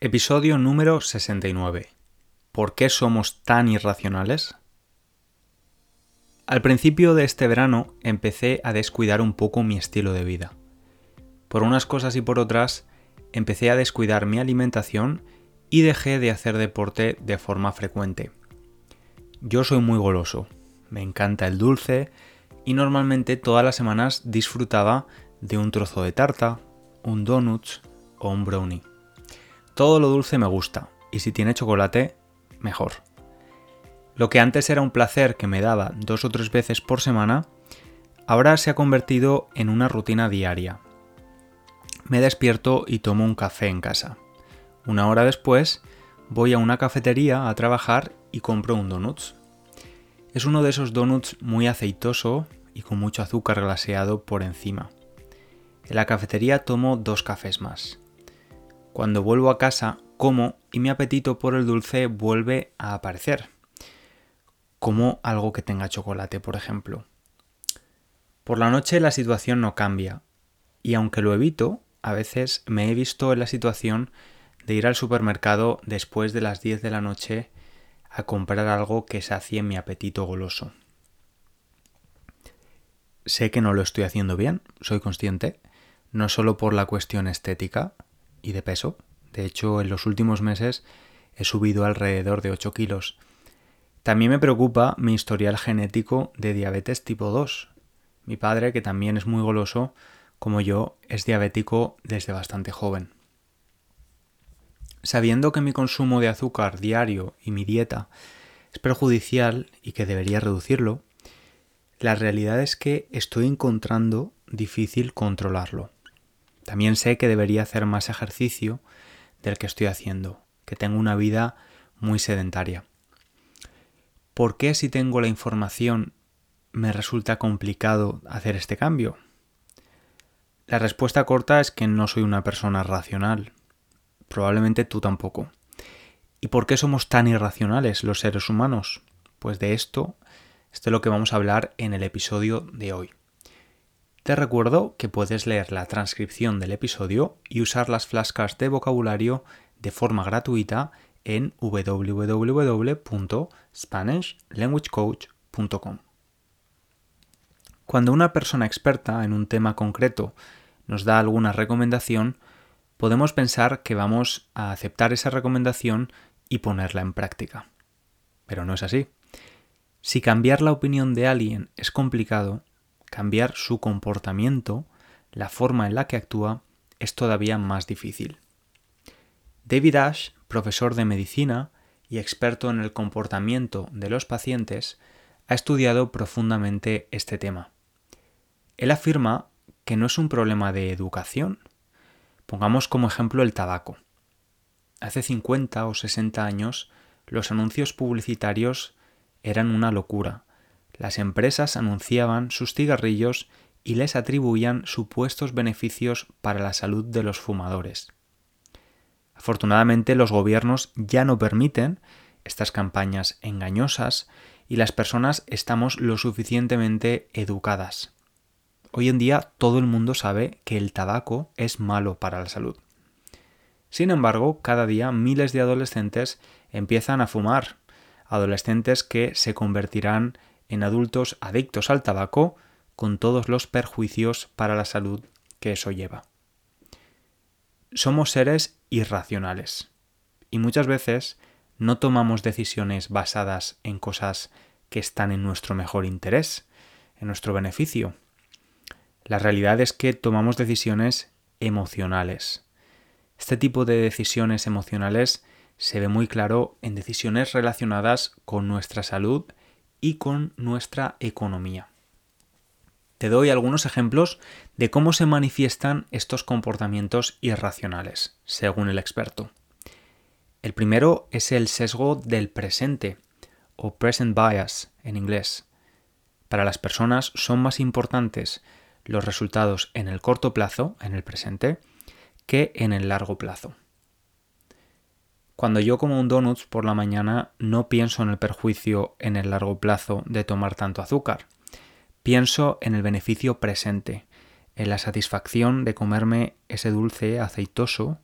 Episodio número 69. ¿Por qué somos tan irracionales? Al principio de este verano empecé a descuidar un poco mi estilo de vida. Por unas cosas y por otras, empecé a descuidar mi alimentación y dejé de hacer deporte de forma frecuente. Yo soy muy goloso, me encanta el dulce y normalmente todas las semanas disfrutaba de un trozo de tarta, un donuts o un brownie. Todo lo dulce me gusta y si tiene chocolate, mejor. Lo que antes era un placer que me daba dos o tres veces por semana, ahora se ha convertido en una rutina diaria. Me despierto y tomo un café en casa. Una hora después, voy a una cafetería a trabajar y compro un donuts. Es uno de esos donuts muy aceitoso y con mucho azúcar glaseado por encima. En la cafetería tomo dos cafés más. Cuando vuelvo a casa, como y mi apetito por el dulce vuelve a aparecer. Como algo que tenga chocolate, por ejemplo. Por la noche la situación no cambia, y aunque lo evito, a veces me he visto en la situación de ir al supermercado después de las 10 de la noche a comprar algo que sacie mi apetito goloso. Sé que no lo estoy haciendo bien, soy consciente, no solo por la cuestión estética y de peso, de hecho en los últimos meses he subido alrededor de 8 kilos. También me preocupa mi historial genético de diabetes tipo 2. Mi padre, que también es muy goloso, como yo, es diabético desde bastante joven. Sabiendo que mi consumo de azúcar diario y mi dieta es perjudicial y que debería reducirlo, la realidad es que estoy encontrando difícil controlarlo. También sé que debería hacer más ejercicio del que estoy haciendo, que tengo una vida muy sedentaria. ¿Por qué si tengo la información me resulta complicado hacer este cambio? La respuesta corta es que no soy una persona racional. Probablemente tú tampoco. ¿Y por qué somos tan irracionales los seres humanos? Pues de esto, esto es lo que vamos a hablar en el episodio de hoy. Te recuerdo que puedes leer la transcripción del episodio y usar las flashcards de vocabulario de forma gratuita en www.spanishlanguagecoach.com. Cuando una persona experta en un tema concreto nos da alguna recomendación, podemos pensar que vamos a aceptar esa recomendación y ponerla en práctica. Pero no es así. Si cambiar la opinión de alguien es complicado, cambiar su comportamiento, la forma en la que actúa, es todavía más difícil. David Ash, profesor de medicina y experto en el comportamiento de los pacientes, ha estudiado profundamente este tema. Él afirma que no es un problema de educación. Pongamos como ejemplo el tabaco. Hace 50 o 60 años los anuncios publicitarios eran una locura las empresas anunciaban sus cigarrillos y les atribuían supuestos beneficios para la salud de los fumadores. Afortunadamente los gobiernos ya no permiten estas campañas engañosas y las personas estamos lo suficientemente educadas. Hoy en día todo el mundo sabe que el tabaco es malo para la salud. Sin embargo, cada día miles de adolescentes empiezan a fumar, adolescentes que se convertirán en adultos adictos al tabaco con todos los perjuicios para la salud que eso lleva. Somos seres irracionales y muchas veces no tomamos decisiones basadas en cosas que están en nuestro mejor interés, en nuestro beneficio. La realidad es que tomamos decisiones emocionales. Este tipo de decisiones emocionales se ve muy claro en decisiones relacionadas con nuestra salud y con nuestra economía. Te doy algunos ejemplos de cómo se manifiestan estos comportamientos irracionales, según el experto. El primero es el sesgo del presente, o present bias en inglés. Para las personas son más importantes los resultados en el corto plazo, en el presente, que en el largo plazo. Cuando yo como un donuts por la mañana no pienso en el perjuicio en el largo plazo de tomar tanto azúcar. Pienso en el beneficio presente, en la satisfacción de comerme ese dulce aceitoso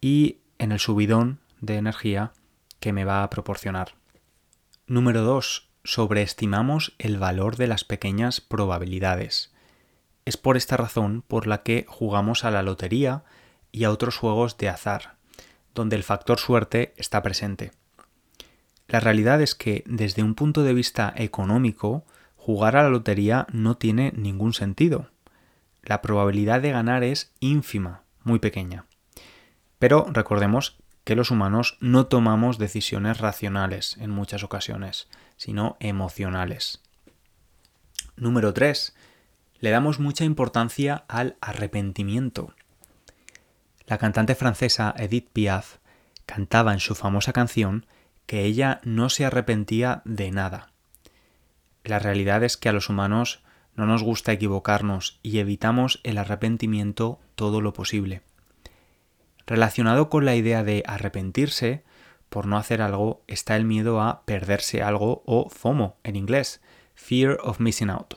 y en el subidón de energía que me va a proporcionar. Número 2. Sobreestimamos el valor de las pequeñas probabilidades. Es por esta razón por la que jugamos a la lotería y a otros juegos de azar, donde el factor suerte está presente. La realidad es que desde un punto de vista económico, jugar a la lotería no tiene ningún sentido. La probabilidad de ganar es ínfima, muy pequeña. Pero recordemos que los humanos no tomamos decisiones racionales en muchas ocasiones, sino emocionales. Número 3. Le damos mucha importancia al arrepentimiento. La cantante francesa Edith Piaf cantaba en su famosa canción que ella no se arrepentía de nada. La realidad es que a los humanos no nos gusta equivocarnos y evitamos el arrepentimiento todo lo posible. Relacionado con la idea de arrepentirse por no hacer algo está el miedo a perderse algo o FOMO en inglés, Fear of Missing Out.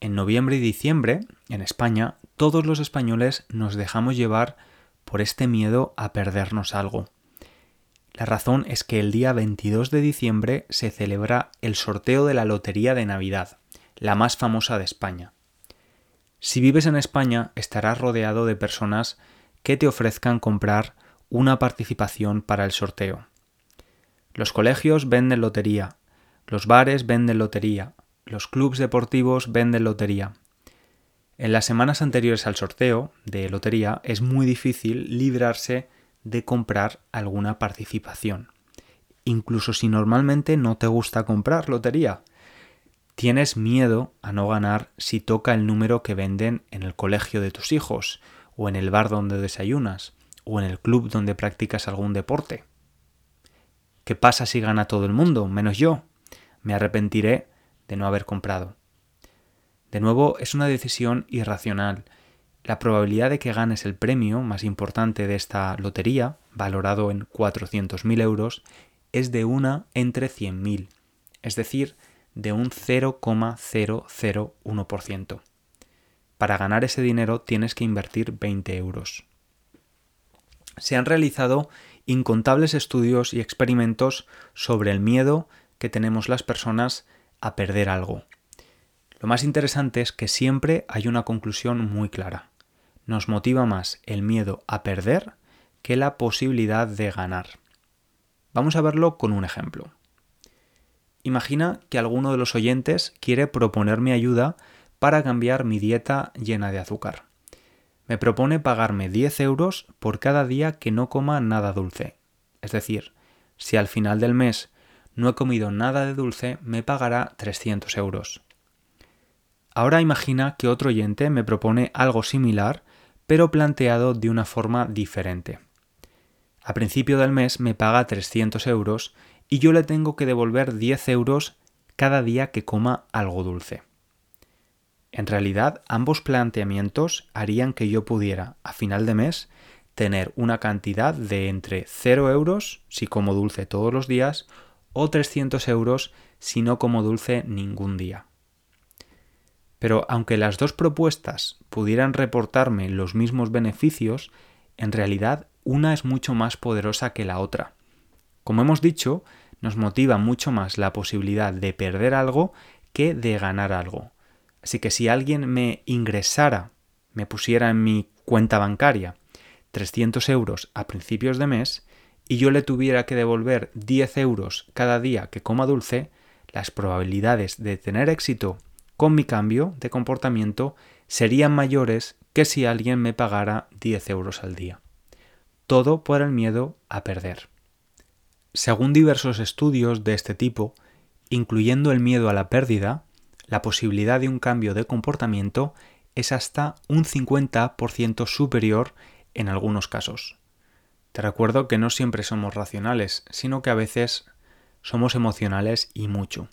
En noviembre y diciembre, en España, todos los españoles nos dejamos llevar por este miedo a perdernos algo. La razón es que el día 22 de diciembre se celebra el sorteo de la Lotería de Navidad, la más famosa de España. Si vives en España estarás rodeado de personas que te ofrezcan comprar una participación para el sorteo. Los colegios venden lotería, los bares venden lotería, los clubes deportivos venden lotería. En las semanas anteriores al sorteo de lotería es muy difícil librarse de comprar alguna participación. Incluso si normalmente no te gusta comprar lotería. Tienes miedo a no ganar si toca el número que venden en el colegio de tus hijos, o en el bar donde desayunas, o en el club donde practicas algún deporte. ¿Qué pasa si gana todo el mundo, menos yo? Me arrepentiré de no haber comprado. De nuevo, es una decisión irracional la probabilidad de que ganes el premio más importante de esta lotería, valorado en 400.000 euros, es de una entre 100.000, es decir, de un 0,001%. Para ganar ese dinero tienes que invertir 20 euros. Se han realizado incontables estudios y experimentos sobre el miedo que tenemos las personas a perder algo. Lo más interesante es que siempre hay una conclusión muy clara nos motiva más el miedo a perder que la posibilidad de ganar. Vamos a verlo con un ejemplo. Imagina que alguno de los oyentes quiere proponerme ayuda para cambiar mi dieta llena de azúcar. Me propone pagarme 10 euros por cada día que no coma nada dulce. Es decir, si al final del mes no he comido nada de dulce, me pagará 300 euros. Ahora imagina que otro oyente me propone algo similar pero planteado de una forma diferente. A principio del mes me paga 300 euros y yo le tengo que devolver 10 euros cada día que coma algo dulce. En realidad, ambos planteamientos harían que yo pudiera, a final de mes, tener una cantidad de entre 0 euros si como dulce todos los días o 300 euros si no como dulce ningún día. Pero aunque las dos propuestas pudieran reportarme los mismos beneficios, en realidad una es mucho más poderosa que la otra. Como hemos dicho, nos motiva mucho más la posibilidad de perder algo que de ganar algo. Así que si alguien me ingresara, me pusiera en mi cuenta bancaria 300 euros a principios de mes y yo le tuviera que devolver 10 euros cada día que coma dulce, las probabilidades de tener éxito con mi cambio de comportamiento serían mayores que si alguien me pagara 10 euros al día. Todo por el miedo a perder. Según diversos estudios de este tipo, incluyendo el miedo a la pérdida, la posibilidad de un cambio de comportamiento es hasta un 50% superior en algunos casos. Te recuerdo que no siempre somos racionales, sino que a veces somos emocionales y mucho.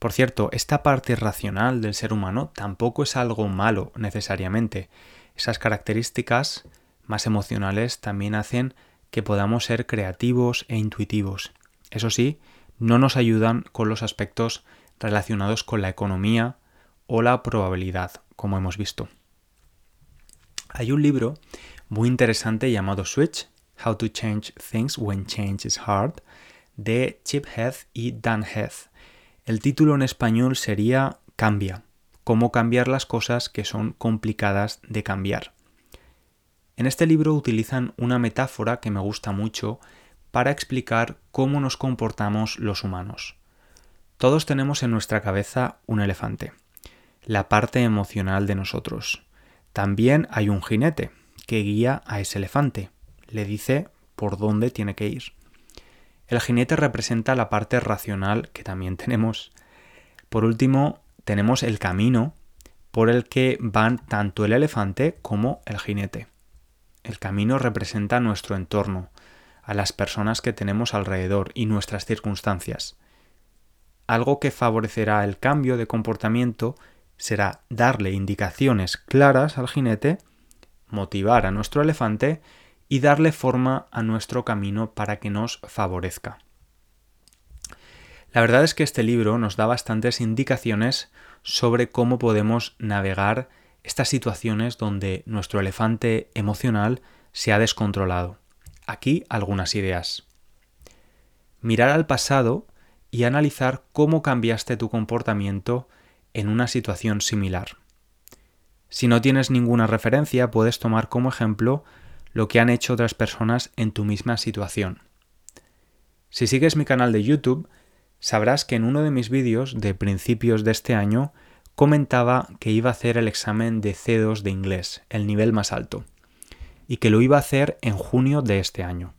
Por cierto, esta parte racional del ser humano tampoco es algo malo necesariamente. Esas características más emocionales también hacen que podamos ser creativos e intuitivos. Eso sí, no nos ayudan con los aspectos relacionados con la economía o la probabilidad, como hemos visto. Hay un libro muy interesante llamado Switch, How to Change Things When Change is Hard, de Chip Heath y Dan Heath. El título en español sería Cambia, cómo cambiar las cosas que son complicadas de cambiar. En este libro utilizan una metáfora que me gusta mucho para explicar cómo nos comportamos los humanos. Todos tenemos en nuestra cabeza un elefante, la parte emocional de nosotros. También hay un jinete que guía a ese elefante, le dice por dónde tiene que ir. El jinete representa la parte racional que también tenemos. Por último, tenemos el camino por el que van tanto el elefante como el jinete. El camino representa nuestro entorno, a las personas que tenemos alrededor y nuestras circunstancias. Algo que favorecerá el cambio de comportamiento será darle indicaciones claras al jinete, motivar a nuestro elefante y darle forma a nuestro camino para que nos favorezca. La verdad es que este libro nos da bastantes indicaciones sobre cómo podemos navegar estas situaciones donde nuestro elefante emocional se ha descontrolado. Aquí algunas ideas. Mirar al pasado y analizar cómo cambiaste tu comportamiento en una situación similar. Si no tienes ninguna referencia, puedes tomar como ejemplo lo que han hecho otras personas en tu misma situación. Si sigues mi canal de YouTube, sabrás que en uno de mis vídeos de principios de este año comentaba que iba a hacer el examen de C2 de inglés, el nivel más alto y que lo iba a hacer en junio de este año.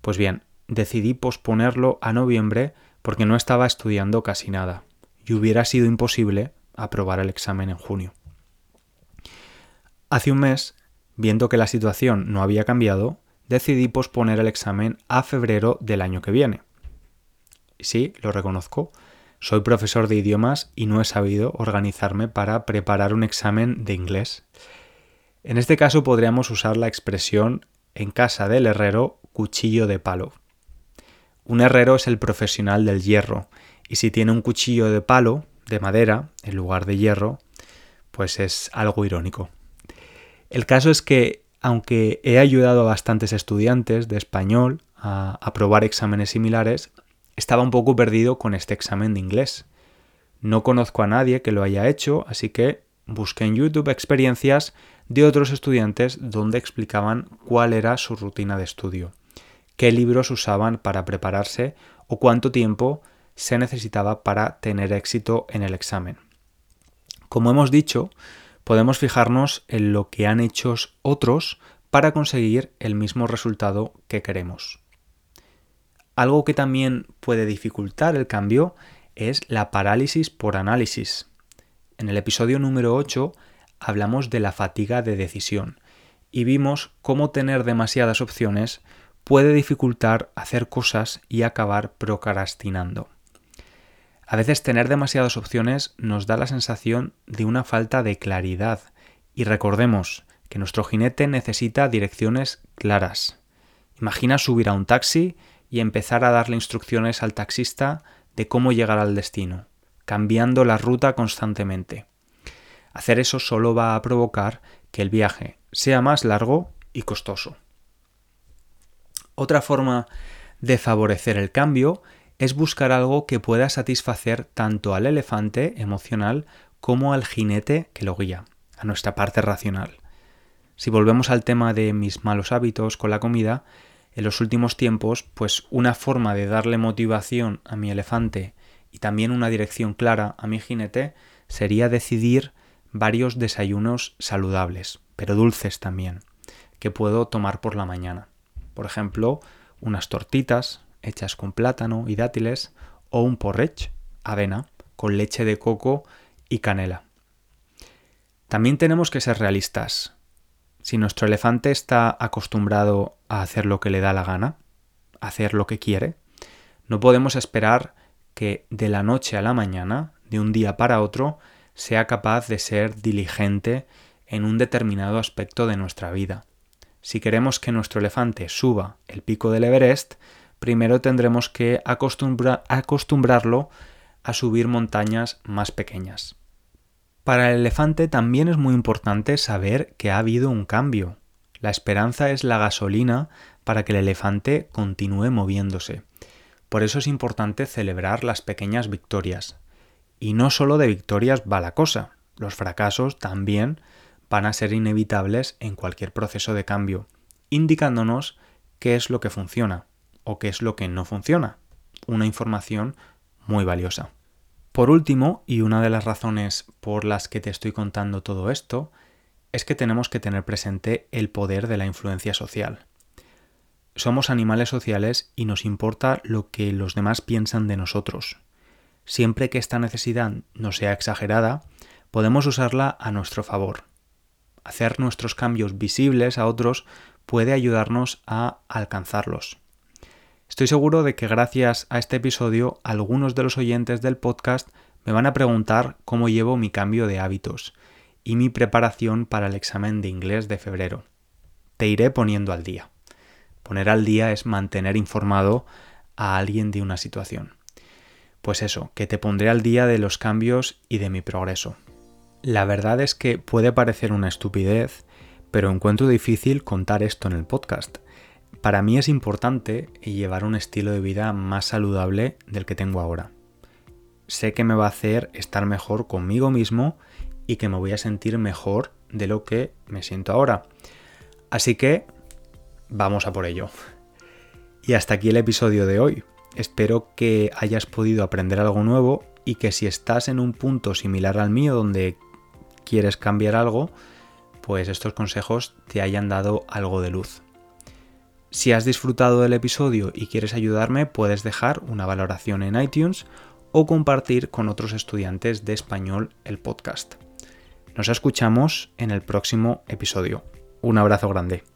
Pues bien, decidí posponerlo a noviembre porque no estaba estudiando casi nada y hubiera sido imposible aprobar el examen en junio. Hace un mes, viendo que la situación no había cambiado, decidí posponer el examen a febrero del año que viene. Sí, lo reconozco, soy profesor de idiomas y no he sabido organizarme para preparar un examen de inglés. En este caso podríamos usar la expresión en casa del herrero cuchillo de palo. Un herrero es el profesional del hierro y si tiene un cuchillo de palo, de madera, en lugar de hierro, pues es algo irónico. El caso es que, aunque he ayudado a bastantes estudiantes de español a aprobar exámenes similares, estaba un poco perdido con este examen de inglés. No conozco a nadie que lo haya hecho, así que busqué en YouTube experiencias de otros estudiantes donde explicaban cuál era su rutina de estudio, qué libros usaban para prepararse o cuánto tiempo se necesitaba para tener éxito en el examen. Como hemos dicho, podemos fijarnos en lo que han hecho otros para conseguir el mismo resultado que queremos. Algo que también puede dificultar el cambio es la parálisis por análisis. En el episodio número 8 hablamos de la fatiga de decisión y vimos cómo tener demasiadas opciones puede dificultar hacer cosas y acabar procrastinando. A veces tener demasiadas opciones nos da la sensación de una falta de claridad y recordemos que nuestro jinete necesita direcciones claras. Imagina subir a un taxi y empezar a darle instrucciones al taxista de cómo llegar al destino, cambiando la ruta constantemente. Hacer eso solo va a provocar que el viaje sea más largo y costoso. Otra forma de favorecer el cambio es buscar algo que pueda satisfacer tanto al elefante emocional como al jinete que lo guía, a nuestra parte racional. Si volvemos al tema de mis malos hábitos con la comida, en los últimos tiempos, pues una forma de darle motivación a mi elefante y también una dirección clara a mi jinete sería decidir varios desayunos saludables, pero dulces también, que puedo tomar por la mañana. Por ejemplo, unas tortitas hechas con plátano y dátiles o un porridge, avena, con leche de coco y canela. También tenemos que ser realistas. Si nuestro elefante está acostumbrado a hacer lo que le da la gana, a hacer lo que quiere, no podemos esperar que de la noche a la mañana, de un día para otro, sea capaz de ser diligente en un determinado aspecto de nuestra vida. Si queremos que nuestro elefante suba el pico del Everest, primero tendremos que acostumbrarlo a subir montañas más pequeñas. Para el elefante también es muy importante saber que ha habido un cambio. La esperanza es la gasolina para que el elefante continúe moviéndose. Por eso es importante celebrar las pequeñas victorias. Y no solo de victorias va la cosa, los fracasos también van a ser inevitables en cualquier proceso de cambio, indicándonos qué es lo que funciona o qué es lo que no funciona. Una información muy valiosa. Por último, y una de las razones por las que te estoy contando todo esto, es que tenemos que tener presente el poder de la influencia social. Somos animales sociales y nos importa lo que los demás piensan de nosotros. Siempre que esta necesidad no sea exagerada, podemos usarla a nuestro favor. Hacer nuestros cambios visibles a otros puede ayudarnos a alcanzarlos. Estoy seguro de que gracias a este episodio algunos de los oyentes del podcast me van a preguntar cómo llevo mi cambio de hábitos y mi preparación para el examen de inglés de febrero. Te iré poniendo al día. Poner al día es mantener informado a alguien de una situación. Pues eso, que te pondré al día de los cambios y de mi progreso. La verdad es que puede parecer una estupidez, pero encuentro difícil contar esto en el podcast. Para mí es importante llevar un estilo de vida más saludable del que tengo ahora. Sé que me va a hacer estar mejor conmigo mismo y que me voy a sentir mejor de lo que me siento ahora. Así que vamos a por ello. Y hasta aquí el episodio de hoy. Espero que hayas podido aprender algo nuevo y que si estás en un punto similar al mío donde quieres cambiar algo, pues estos consejos te hayan dado algo de luz. Si has disfrutado del episodio y quieres ayudarme, puedes dejar una valoración en iTunes o compartir con otros estudiantes de español el podcast. Nos escuchamos en el próximo episodio. Un abrazo grande.